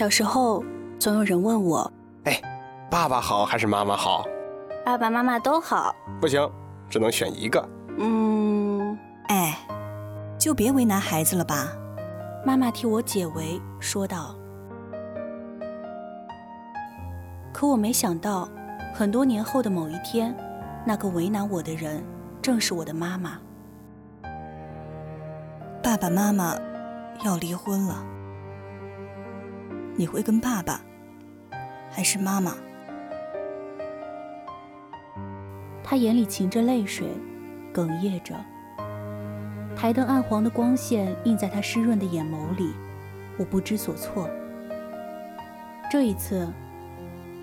小时候，总有人问我：“哎，爸爸好还是妈妈好？”爸爸妈妈都好。不行，只能选一个。嗯，哎，就别为难孩子了吧。妈妈替我解围，说道。可我没想到，很多年后的某一天，那个为难我的人，正是我的妈妈。爸爸妈妈要离婚了。你会跟爸爸，还是妈妈？他眼里噙着泪水，哽咽着。台灯暗黄的光线映在他湿润的眼眸里，我不知所措。这一次，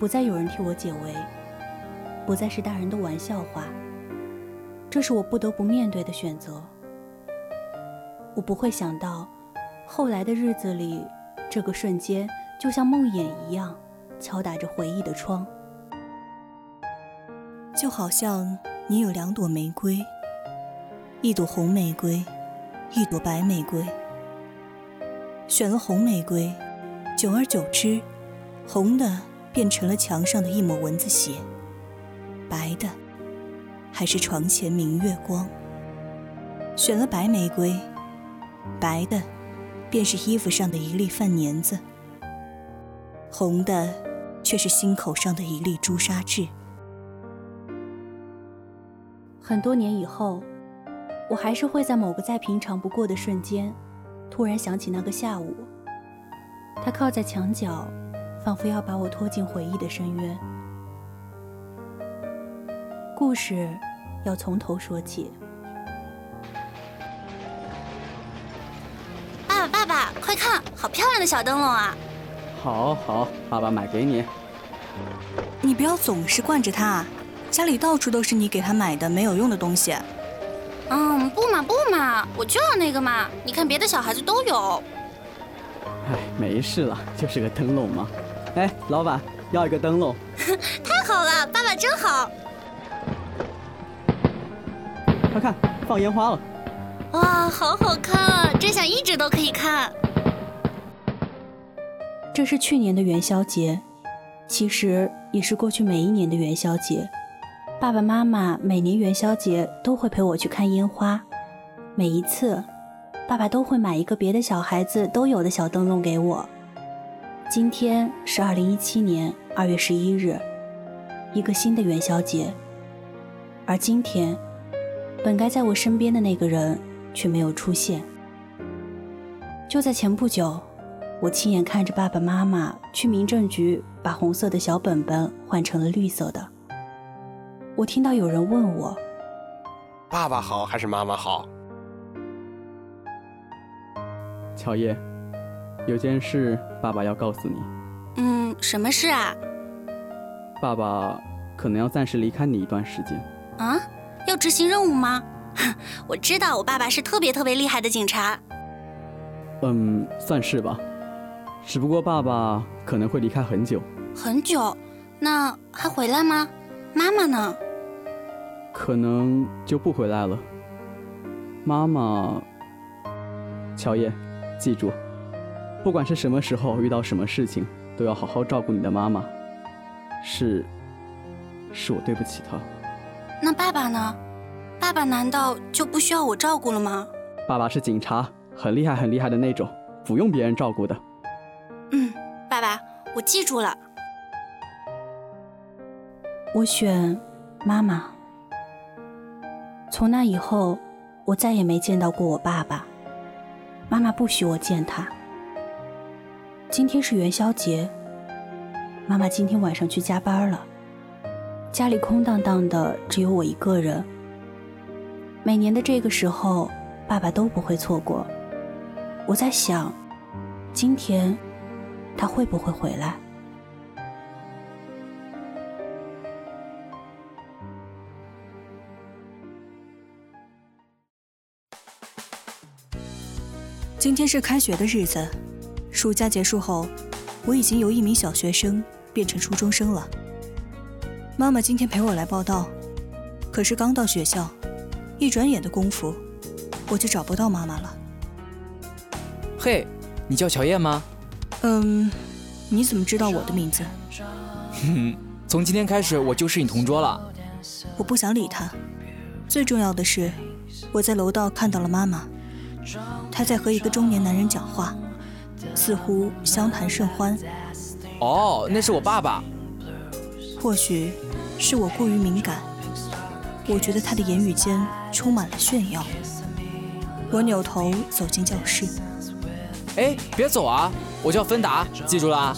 不再有人替我解围，不再是大人的玩笑话。这是我不得不面对的选择。我不会想到，后来的日子里，这个瞬间。就像梦魇一样，敲打着回忆的窗。就好像你有两朵玫瑰，一朵红玫瑰，一朵白玫瑰。选了红玫瑰，久而久之，红的变成了墙上的一抹蚊子血，白的还是床前明月光。选了白玫瑰，白的便是衣服上的一粒饭粘子。红的，却是心口上的一粒朱砂痣。很多年以后，我还是会在某个再平常不过的瞬间，突然想起那个下午。他靠在墙角，仿佛要把我拖进回忆的深渊。故事要从头说起。爸爸，爸爸，快看，好漂亮的小灯笼啊！好好，爸爸买给你。你不要总是惯着他，家里到处都是你给他买的没有用的东西。嗯，不嘛不嘛，我就要那个嘛！你看别的小孩子都有。哎，没事了，就是个灯笼嘛。哎，老板，要一个灯笼。太好了，爸爸真好。快看，放烟花了。哇，好好看啊！真想一直都可以看。这是去年的元宵节，其实也是过去每一年的元宵节。爸爸妈妈每年元宵节都会陪我去看烟花，每一次，爸爸都会买一个别的小孩子都有的小灯笼给我。今天是二零一七年二月十一日，一个新的元宵节。而今天，本该在我身边的那个人却没有出现。就在前不久。我亲眼看着爸爸妈妈去民政局把红色的小本本换成了绿色的。我听到有人问我：“爸爸好还是妈妈好？”乔叶，有件事爸爸要告诉你。嗯，什么事啊？爸爸可能要暂时离开你一段时间。啊，要执行任务吗？我知道我爸爸是特别特别厉害的警察。嗯，算是吧。只不过爸爸可能会离开很久。很久？那还回来吗？妈妈呢？可能就不回来了。妈妈，乔叶，记住，不管是什么时候遇到什么事情，都要好好照顾你的妈妈。是，是我对不起她。那爸爸呢？爸爸难道就不需要我照顾了吗？爸爸是警察，很厉害很厉害的那种，不用别人照顾的。我记住了。我选妈妈。从那以后，我再也没见到过我爸爸。妈妈不许我见他。今天是元宵节，妈妈今天晚上去加班了，家里空荡荡的，只有我一个人。每年的这个时候，爸爸都不会错过。我在想，今天他会不会回来？今天是开学的日子，暑假结束后，我已经由一名小学生变成初中生了。妈妈今天陪我来报道，可是刚到学校，一转眼的功夫，我就找不到妈妈了。嘿，你叫乔燕吗？嗯，你怎么知道我的名字？哼哼，从今天开始我就是你同桌了。我不想理他。最重要的是，我在楼道看到了妈妈。她在和一个中年男人讲话，似乎相谈甚欢。哦，那是我爸爸。或许是我过于敏感，我觉得他的言语间充满了炫耀。我扭头走进教室。哎，别走啊！我叫芬达，记住了。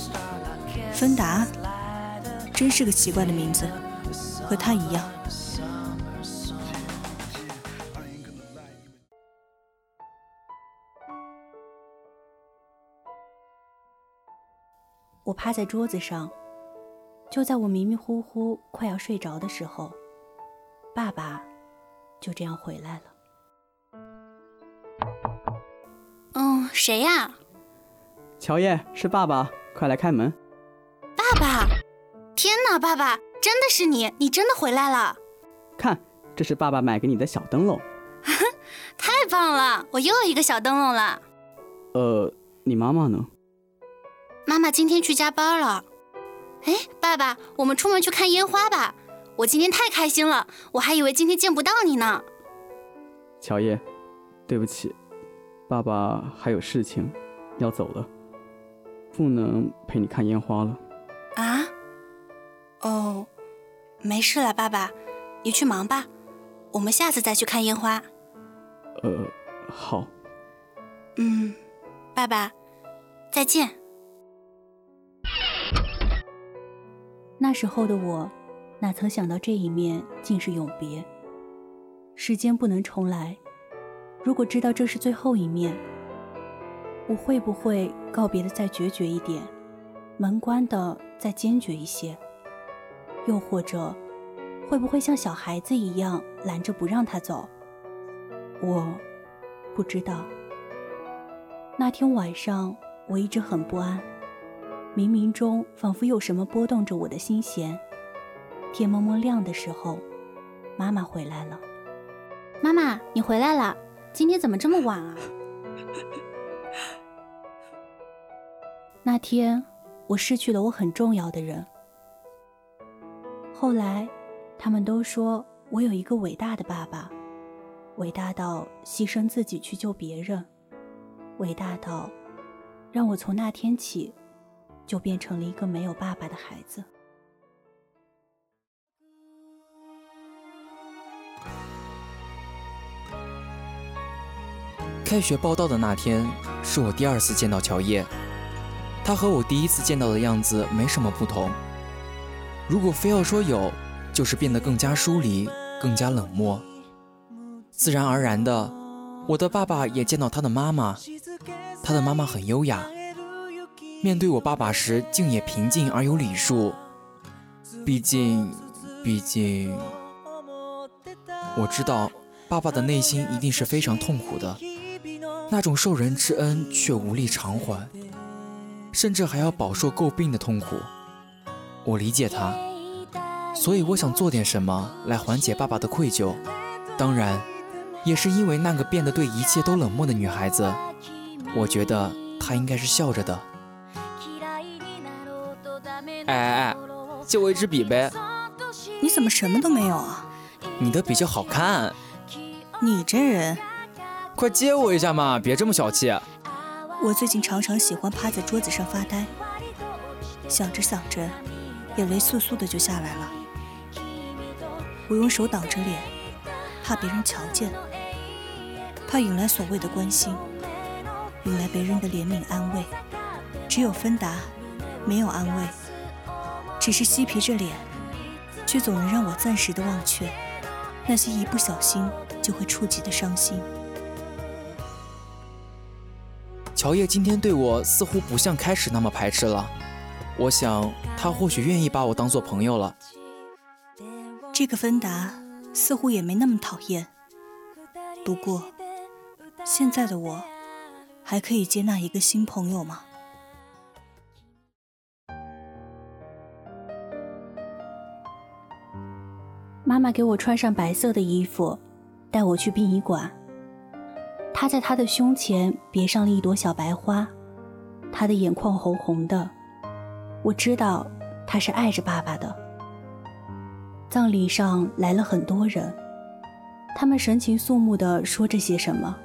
芬达，真是个奇怪的名字，和他一样。我趴在桌子上，就在我迷迷糊糊快要睡着的时候，爸爸就这样回来了。谁呀？乔叶，是爸爸，快来开门。爸爸！天哪，爸爸，真的是你，你真的回来了！看，这是爸爸买给你的小灯笼。太棒了，我又有一个小灯笼了。呃，你妈妈呢？妈妈今天去加班了。哎，爸爸，我们出门去看烟花吧！我今天太开心了，我还以为今天见不到你呢。乔叶，对不起，爸爸还有事情要走了，不能陪你看烟花了。啊？哦，没事了，爸爸，你去忙吧，我们下次再去看烟花。呃，好。嗯，爸爸，再见。那时候的我，哪曾想到这一面竟是永别。时间不能重来，如果知道这是最后一面，我会不会告别的再决绝一点，门关的再坚决一些？又或者，会不会像小孩子一样拦着不让他走？我不知道。那天晚上，我一直很不安。冥冥中仿佛有什么拨动着我的心弦。天蒙蒙亮的时候，妈妈回来了。妈妈，你回来了，今天怎么这么晚啊？那天我失去了我很重要的人。后来，他们都说我有一个伟大的爸爸，伟大到牺牲自己去救别人，伟大到让我从那天起。就变成了一个没有爸爸的孩子。开学报道的那天，是我第二次见到乔叶，他和我第一次见到的样子没什么不同。如果非要说有，就是变得更加疏离，更加冷漠。自然而然的，我的爸爸也见到他的妈妈，他的妈妈很优雅。面对我爸爸时，竟也平静而有礼数。毕竟，毕竟，我知道爸爸的内心一定是非常痛苦的，那种受人之恩却无力偿还，甚至还要饱受诟病的痛苦。我理解他，所以我想做点什么来缓解爸爸的愧疚。当然，也是因为那个变得对一切都冷漠的女孩子，我觉得她应该是笑着的。哎哎哎，借我一支笔呗！你怎么什么都没有啊？你的比较好看。你这人，快接我一下嘛，别这么小气。我最近常常喜欢趴在桌子上发呆，想着想着，眼泪簌簌的就下来了。我用手挡着脸，怕别人瞧见，怕引来所谓的关心，引来别人的怜悯安慰。只有芬达，没有安慰，只是嬉皮着脸，却总能让我暂时的忘却那些一不小心就会触及的伤心。乔叶今天对我似乎不像开始那么排斥了，我想他或许愿意把我当做朋友了。这个芬达似乎也没那么讨厌，不过现在的我还可以接纳一个新朋友吗？妈妈给我穿上白色的衣服，带我去殡仪馆。他在他的胸前别上了一朵小白花，他的眼眶红红的，我知道他是爱着爸爸的。葬礼上来了很多人，他们神情肃穆地说着些什么，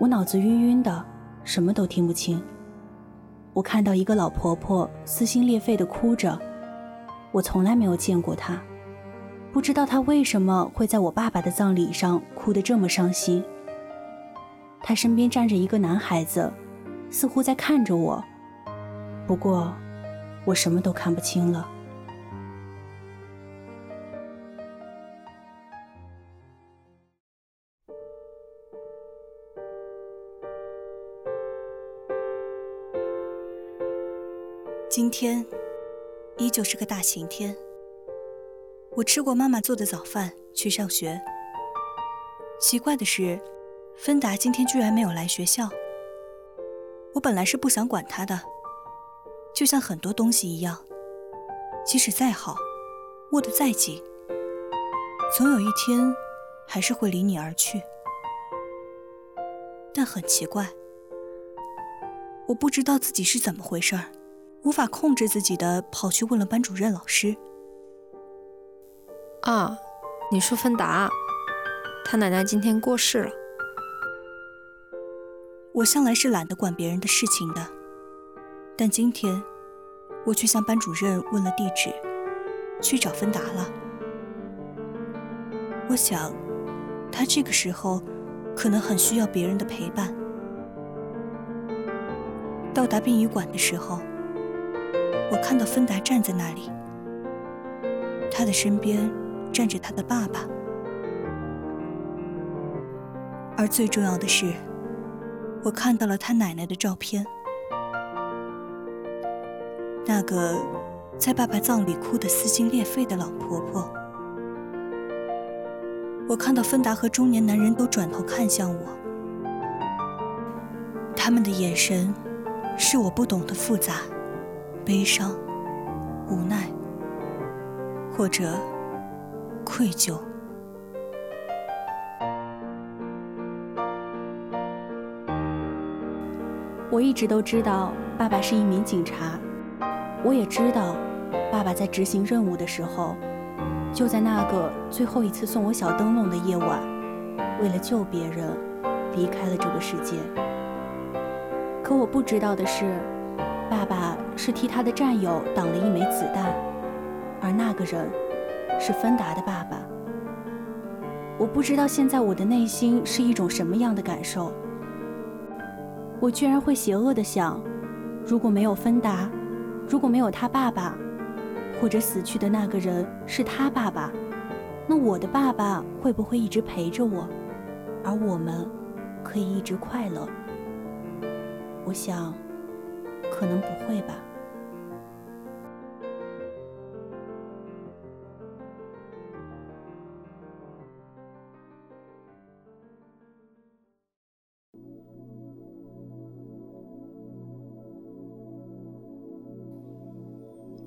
我脑子晕晕的，什么都听不清。我看到一个老婆婆撕心裂肺地哭着，我从来没有见过她。不知道她为什么会在我爸爸的葬礼上哭得这么伤心。他身边站着一个男孩子，似乎在看着我，不过我什么都看不清了。今天依旧是个大晴天。我吃过妈妈做的早饭去上学。奇怪的是，芬达今天居然没有来学校。我本来是不想管他的，就像很多东西一样，即使再好，握得再紧，总有一天还是会离你而去。但很奇怪，我不知道自己是怎么回事儿，无法控制自己的跑去问了班主任老师。啊，你说芬达，他奶奶今天过世了。我向来是懒得管别人的事情的，但今天我去向班主任问了地址，去找芬达了。我想，他这个时候可能很需要别人的陪伴。到达殡仪馆的时候，我看到芬达站在那里，他的身边。站着他的爸爸，而最重要的是，我看到了他奶奶的照片。那个在爸爸葬礼哭得撕心裂肺的老婆婆。我看到芬达和中年男人都转头看向我，他们的眼神是我不懂的复杂、悲伤、无奈，或者……愧疚。我一直都知道爸爸是一名警察，我也知道爸爸在执行任务的时候，就在那个最后一次送我小灯笼的夜晚，为了救别人，离开了这个世界。可我不知道的是，爸爸是替他的战友挡了一枚子弹，而那个人。是芬达的爸爸。我不知道现在我的内心是一种什么样的感受。我居然会邪恶的想，如果没有芬达，如果没有他爸爸，或者死去的那个人是他爸爸，那我的爸爸会不会一直陪着我，而我们可以一直快乐？我想，可能不会吧。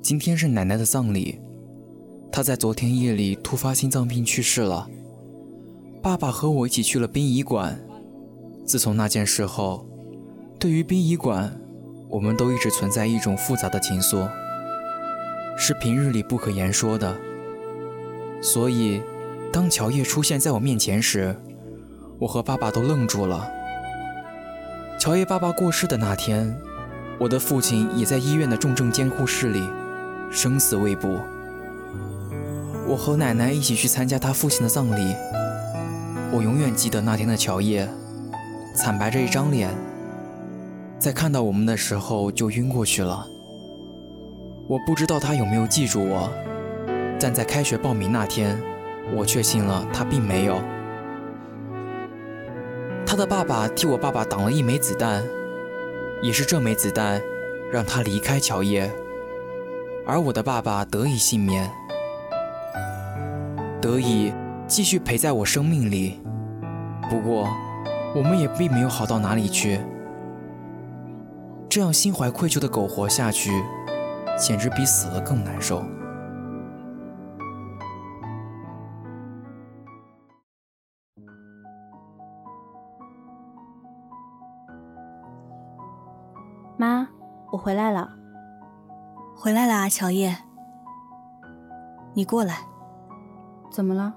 今天是奶奶的葬礼，她在昨天夜里突发心脏病去世了。爸爸和我一起去了殡仪馆。自从那件事后，对于殡仪馆，我们都一直存在一种复杂的情愫，是平日里不可言说的。所以，当乔叶出现在我面前时，我和爸爸都愣住了。乔叶爸爸过世的那天，我的父亲也在医院的重症监护室里，生死未卜。我和奶奶一起去参加他父亲的葬礼。我永远记得那天的乔叶，惨白着一张脸，在看到我们的时候就晕过去了。我不知道他有没有记住我，但在开学报名那天，我确信了他并没有。他的爸爸替我爸爸挡了一枚子弹，也是这枚子弹让他离开乔叶，而我的爸爸得以幸免，得以。继续陪在我生命里，不过我们也并没有好到哪里去。这样心怀愧疚的苟活下去，简直比死了更难受。妈，我回来了。回来了啊，乔叶。你过来。怎么了？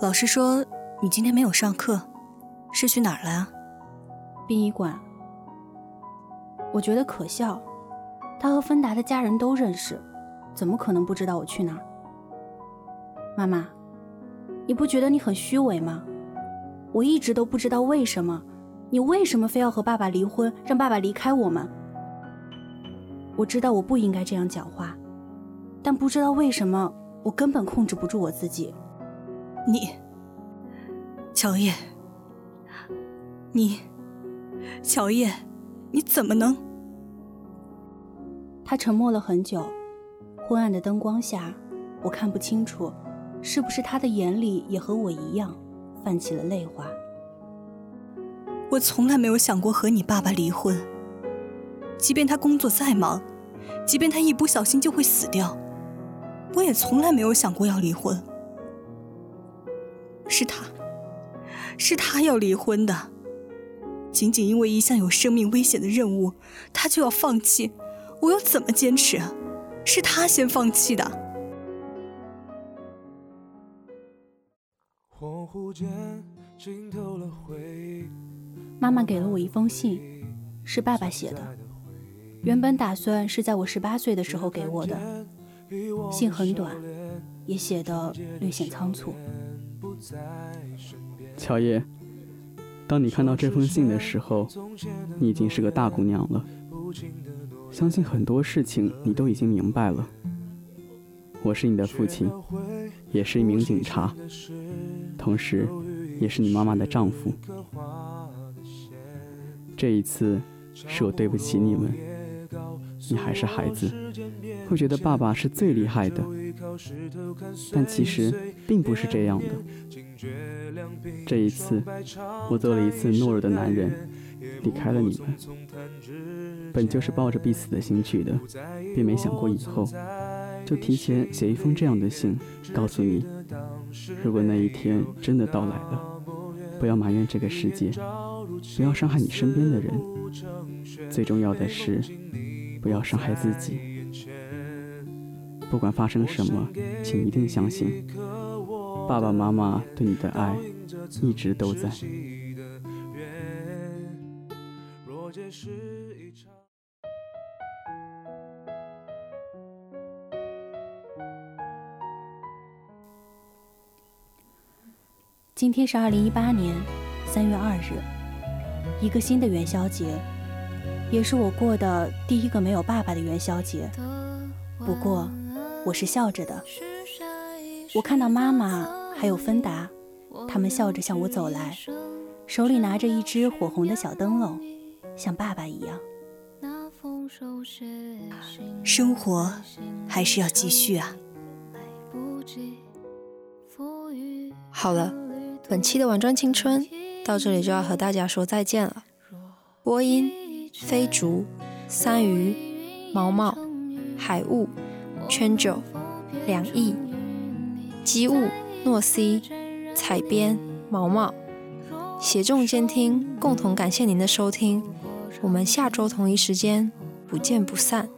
老师说你今天没有上课，是去哪儿了啊？殡仪馆。我觉得可笑，他和芬达的家人都认识，怎么可能不知道我去哪儿？妈妈，你不觉得你很虚伪吗？我一直都不知道为什么，你为什么非要和爸爸离婚，让爸爸离开我们？我知道我不应该这样讲话，但不知道为什么，我根本控制不住我自己。你，乔叶，你，乔叶，你怎么能？他沉默了很久，昏暗的灯光下，我看不清楚，是不是他的眼里也和我一样，泛起了泪花。我从来没有想过和你爸爸离婚，即便他工作再忙，即便他一不小心就会死掉，我也从来没有想过要离婚。是他，是他要离婚的。仅仅因为一项有生命危险的任务，他就要放弃，我又怎么坚持？是他先放弃的。恍惚间浸透了回忆妈妈给了我一封信，是爸爸写的。原本打算是在我十八岁的时候给我的，信很短，也写得略显仓促。乔叶，当你看到这封信的时候，你已经是个大姑娘了。相信很多事情你都已经明白了。我是你的父亲，也是一名警察，同时也是你妈妈的丈夫。这一次是我对不起你们。你还是孩子，会觉得爸爸是最厉害的，但其实并不是这样的。这一次，我做了一次懦弱的男人，离开了你们。本就是抱着必死的心去的，并没想过以后，就提前写一封这样的信，告诉你：如果那一天真的到来了，不要埋怨这个世界，不要伤害你身边的人，最重要的是。不要伤害自己。不管发生什么，请一定相信，爸爸妈妈对你的爱一直都在。今天是二零一八年三月二日，一个新的元宵节。也是我过的第一个没有爸爸的元宵节，不过我是笑着的。我看到妈妈还有芬达，他们笑着向我走来，手里拿着一只火红的小灯笼，像爸爸一样。生活还是要继续啊。好了，本期的玩转青春到这里就要和大家说再见了。播音。飞竹、三鱼、毛毛、海雾、圈九、两翼、机务诺 C、彩边毛毛，协众监听，共同感谢您的收听。我们下周同一时间不见不散。